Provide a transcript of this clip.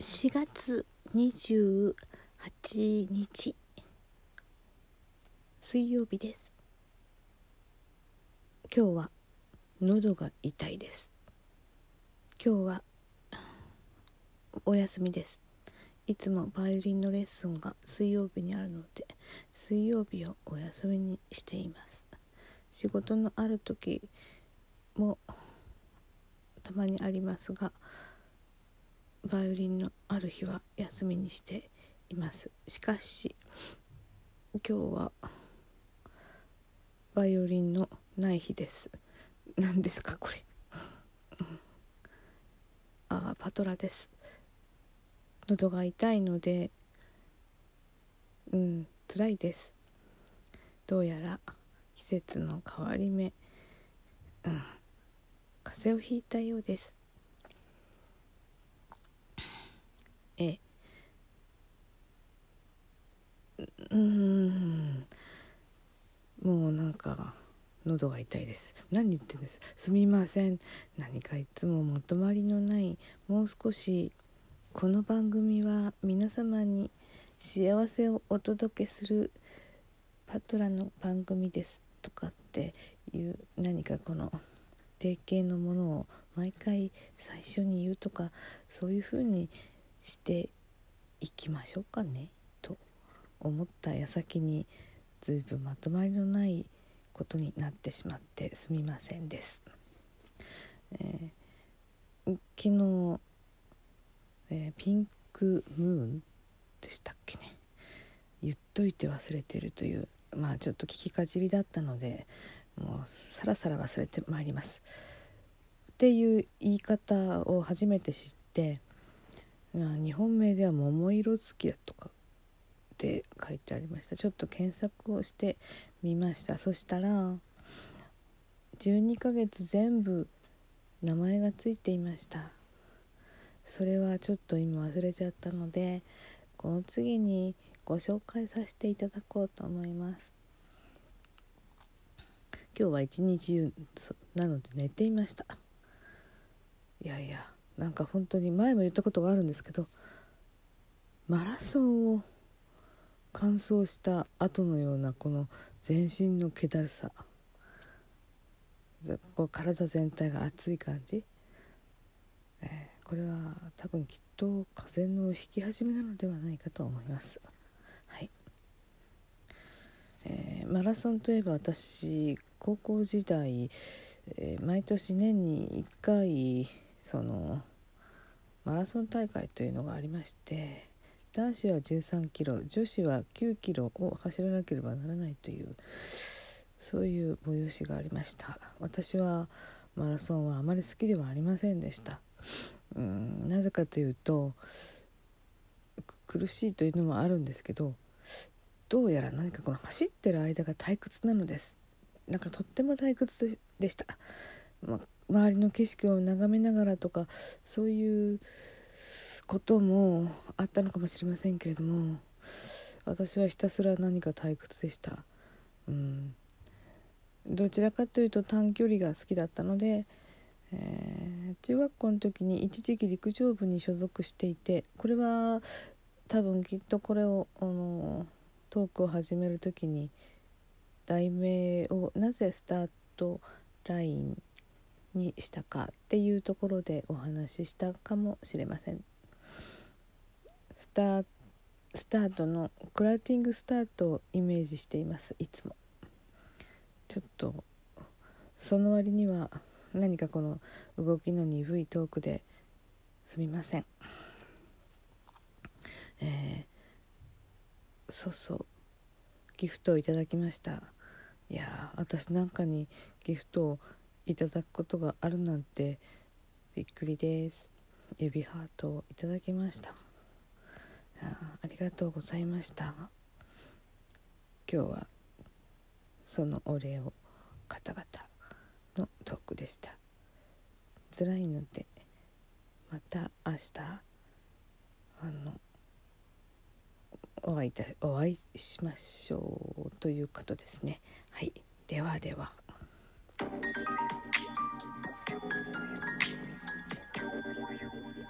4月28日。水曜日です。今日は喉が痛いです。今日はお休みです。いつもバイオリンのレッスンが水曜日にあるので水曜日をお休みにしています。仕事のある時もたまにありますがバイオリンのある日は休みにしています。しかし今日はバイオリンのない日です。何ですかこれ。あパトラです。喉が痛いのでうん辛いです。どうやら季節の変わり目うん風邪をひいたようです。えうん。もうなんか喉が痛いです。何言ってんです。すみません。何かいつもまとまりのないもう少しこの番組は皆様に幸せをお届けするパトラの番組ですとかっていう何かこの定型のものを毎回最初に言うとかそういうふうにしていきましょうかねと思った矢先に随分まとまりのないことになってしまってすみませんです。えー、昨日、えー、ピンクムーンでしたっけね言っといて忘れてるというまあちょっと聞きかじりだったのでもうさらさら忘れてまいります。っていう言い方を初めて知って日本名では桃色月だとかって書いてありました。ちょっと検索をしてみました。そしたら12ヶ月全部名前がついていました。それはちょっと今忘れちゃったのでこの次にご紹介させていただこうと思います。今日は一日中なので寝ていました。いやいや。なんか本当に前も言ったことがあるんですけどマラソンを完走した後のようなこの全身の気だるさこう体全体が熱い感じ、えー、これは多分きっと風邪の引き始めなのではないかと思います。はいえー、マラソンといえば私高校時代、えー、毎年年に1回そのマラソン大会というのがありまして男子は13キロ女子は9キロを走らなければならないというそういう催しがありました。私はマラソンはあまり好きではありませんでした。うんなぜかというと苦しいというのもあるんですけどどうやら何かこの走ってる間が退屈なのです。なんかとっても退屈でした、まあ周りの景色を眺めながらとかそういうこともあったのかもしれませんけれども私はひたすら何か退屈でした。うんどちらかというと短距離が好きだったので、えー、中学校の時に一時期陸上部に所属していてこれは多分きっとこれをあのトークを始める時に題名をなぜスタートラインにしたかっていうところでお話ししたかもしれません。スタスタートのクラウティングスタートをイメージしています。いつも。ちょっとその割には何かこの動きの鈍いトークですみません。えー、そうそう。ギフトをいただきました。いや私なんかにギフトをいただくことがあるなんてびっくりです。指ハートをいただきました。ありがとうございました。今日はそのお礼を方々のトークでした。辛いのでまた明日あのお会いいたお会いしましょうということですね。はい。ではでは。Thank you.